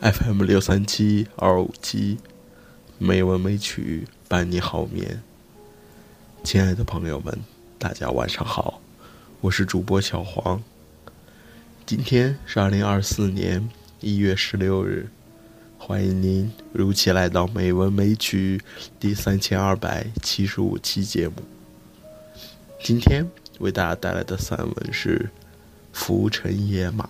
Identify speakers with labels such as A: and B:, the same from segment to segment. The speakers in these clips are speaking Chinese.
A: FM 六三七二五七，美文美曲伴你好眠。亲爱的朋友们，大家晚上好，我是主播小黄。今天是二零二四年一月十六日，欢迎您如期来到《美文美曲》第三千二百七十五期节目。今天为大家带来的散文是《浮尘野马》。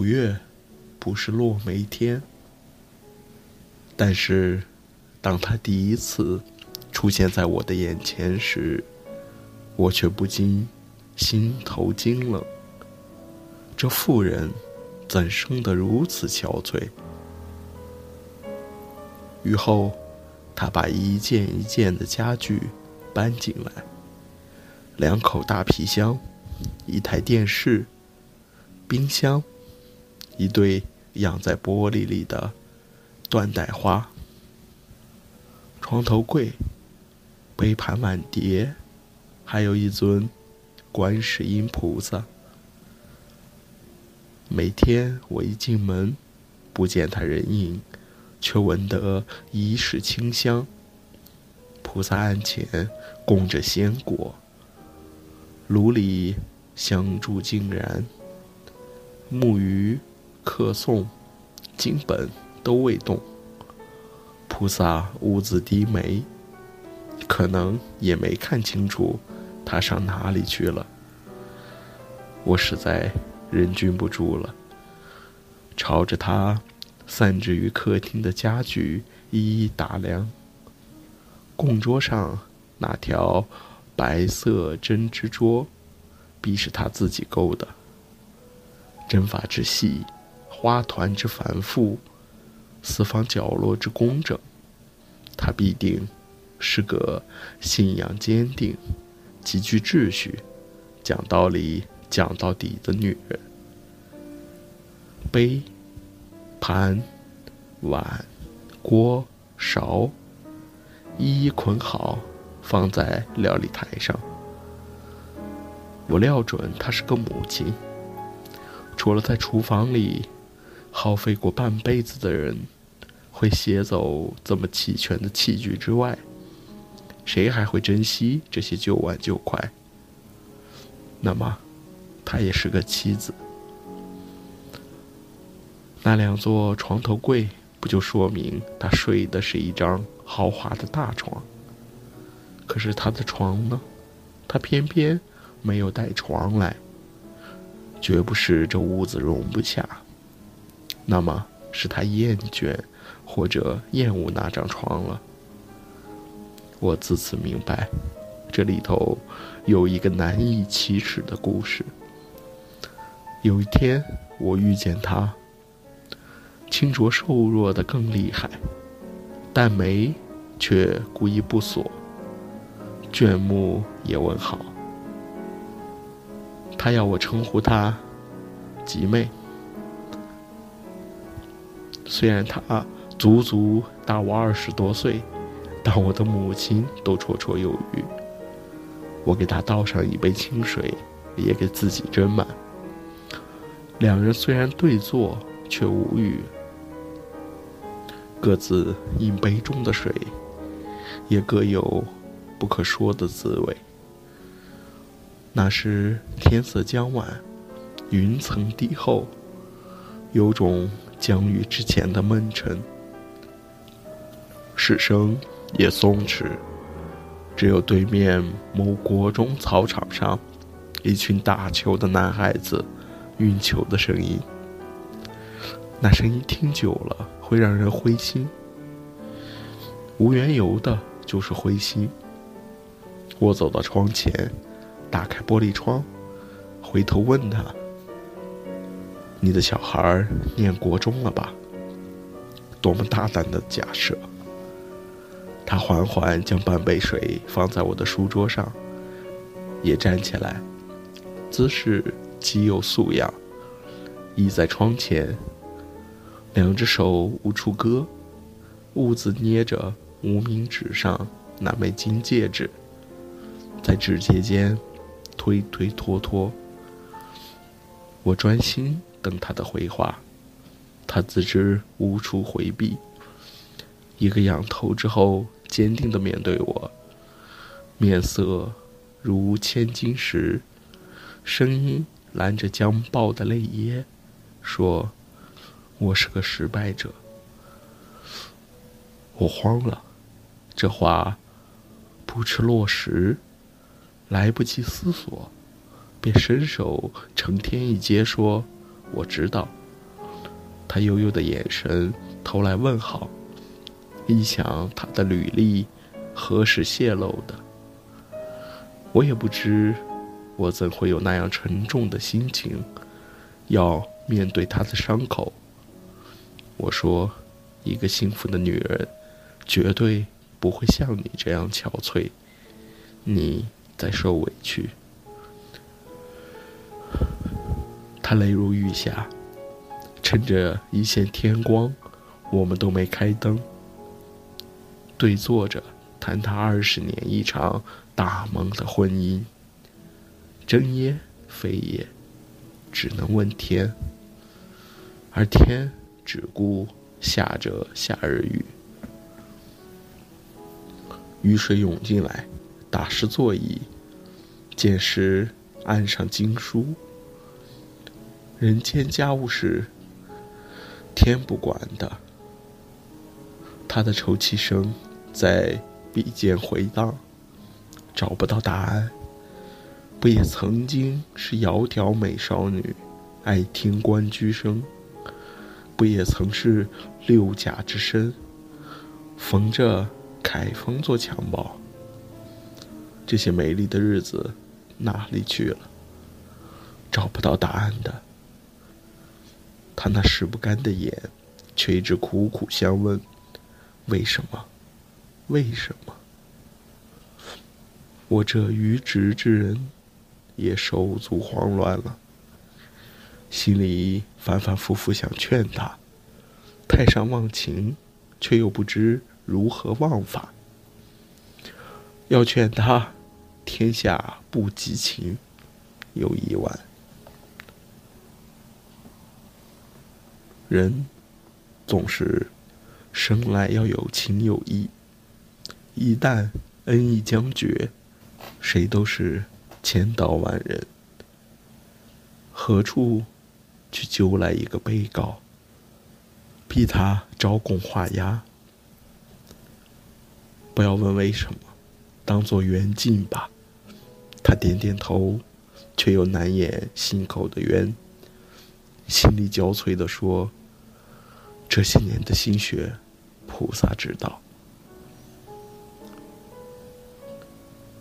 A: 五月不是落梅天，但是当他第一次出现在我的眼前时，我却不禁心头惊冷。这妇人怎生得如此憔悴？雨后，他把一件一件的家具搬进来，两口大皮箱，一台电视，冰箱。一对养在玻璃里的缎带花，床头柜，杯盘碗碟，还有一尊观世音菩萨。每天我一进门，不见他人影，却闻得一室清香。菩萨案前供着鲜果，炉里香烛尽燃，木鱼。客诵、经本都未动，菩萨兀自低眉，可能也没看清楚他上哪里去了。我实在忍俊不住了，朝着他散置于客厅的家具一一打量。供桌上那条白色针织桌，必是他自己勾的，针法之细。花团之繁复，四方角落之工整，她必定是个信仰坚定、极具秩序、讲道理讲到底的女人。杯、盘、碗、锅、勺，一一捆好，放在料理台上。我料准她是个母亲，除了在厨房里。耗费过半辈子的人，会携走这么齐全的器具之外，谁还会珍惜这些旧碗旧筷？那么，她也是个妻子。那两座床头柜，不就说明她睡的是一张豪华的大床？可是她的床呢？她偏偏没有带床来，绝不是这屋子容不下。那么是他厌倦，或者厌恶那张床了。我自此明白，这里头有一个难以启齿的故事。有一天，我遇见他，清浊瘦弱的更厉害，但眉却故意不锁，卷目也问好。他要我称呼他吉妹。虽然他足足大我二十多岁，但我的母亲都绰绰有余。我给他倒上一杯清水，也给自己斟满。两人虽然对坐，却无语，各自饮杯中的水，也各有不可说的滋味。那时天色将晚，云层低厚，有种。降雨之前的闷沉，市声也松弛，只有对面某国中操场上，一群打球的男孩子运球的声音。那声音听久了会让人灰心，无缘由的就是灰心。我走到窗前，打开玻璃窗，回头问他。你的小孩念国中了吧？多么大胆的假设！他缓缓将半杯水放在我的书桌上，也站起来，姿势极有素养，倚在窗前，两只手无处搁，兀自捏着无名指上那枚金戒指，在指节间推推拖拖。我专心等他的回话，他自知无处回避，一个仰头之后，坚定地面对我，面色如千金石，声音拦着将爆的泪液，说：“我是个失败者。”我慌了，这话不吃落实，来不及思索。便伸手承天一接，说：“我知道。”他悠悠的眼神投来问好，一想他的履历何时泄露的？我也不知，我怎会有那样沉重的心情，要面对他的伤口。我说：“一个幸福的女人，绝对不会像你这样憔悴，你在受委屈。”他泪如雨下，趁着一线天光，我们都没开灯，对坐着谈他二十年一场大梦的婚姻。真耶非也，只能问天，而天只顾下着夏日雨。雨水涌进来，打湿座椅，见时案上经书。人间家务事，天不管的。他的抽泣声在笔尖回荡，找不到答案。不也曾经是窈窕美少女，爱听关雎声；不也曾是六甲之身，逢着凯风做襁褓。这些美丽的日子哪里去了？找不到答案的。他那拭不干的眼，却一直苦苦相问：为什么？为什么？我这愚直之人，也手足慌乱了，心里反反复复想劝他，太上忘情，却又不知如何忘法。要劝他，天下不及情，有一晚。人总是生来要有情有义，一旦恩义将绝，谁都是千刀万人。何处去揪来一个被告，逼他招供画押？不要问为什么，当做缘尽吧。他点点头，却又难掩心口的冤，心力交瘁地说。这些年的心血，菩萨知道。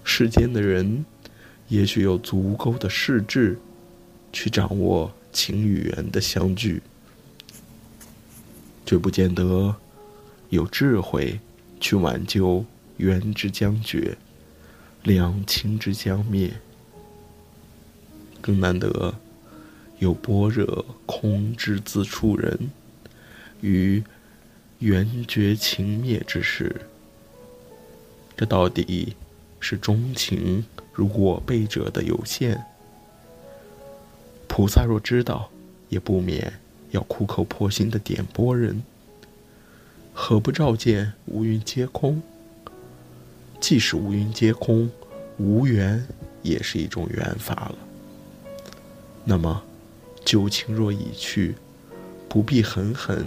A: 世间的人，也许有足够的势智，去掌握情与缘的相聚，却不见得有智慧去挽救缘之将绝，两情之将灭。更难得有般若空之自处人。于缘绝情灭之时，这到底是钟情如我辈者的有限。菩萨若知道，也不免要苦口婆心的点拨人。何不照见无云皆空？即使无云皆空，无缘也是一种缘法了。那么，旧情若已去。不必狠狠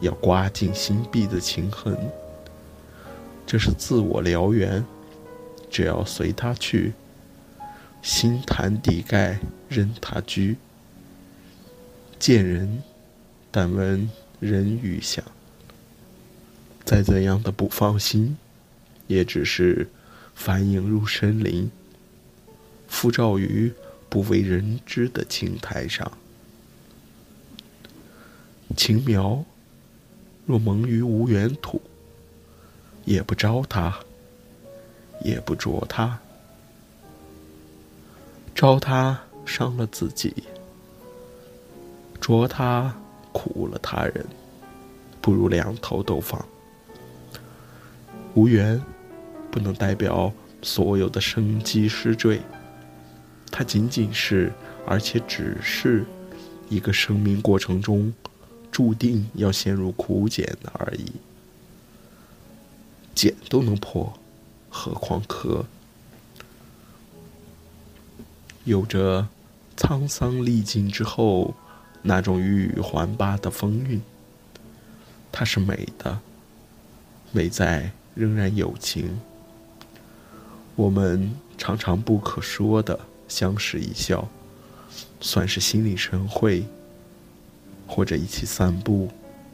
A: 要刮尽心壁的情痕，这是自我燎原。只要随他去，心潭底盖任他居。见人，但闻人语响。再怎样的不放心，也只是反映入深林，复照于不为人知的青苔上。情苗若萌于无缘土，也不招它，也不啄它；招它伤了自己，啄它苦了他人，不如两头都放。无缘不能代表所有的生机失坠，它仅仅是，而且只是一个生命过程中注定要陷入苦茧的而已。茧都能破，何况壳？有着沧桑历尽之后那种郁郁环巴的风韵。它是美的，美在仍然有情。我们常常不可说的相视一笑，算是心领神会；或者一起散步，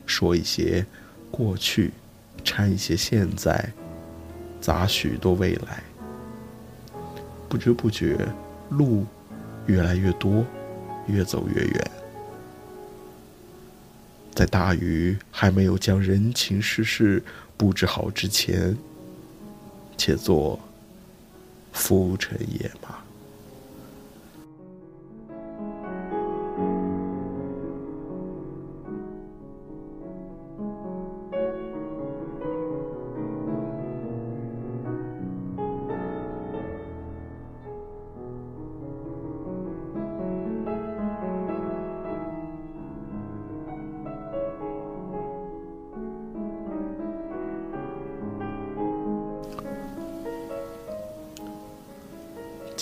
A: 说一些过去，掺一些现在，杂许多未来。不知不觉，路越来越多，越走越远。在大雨还没有将人情世事布置好之前，且做。浮尘野马。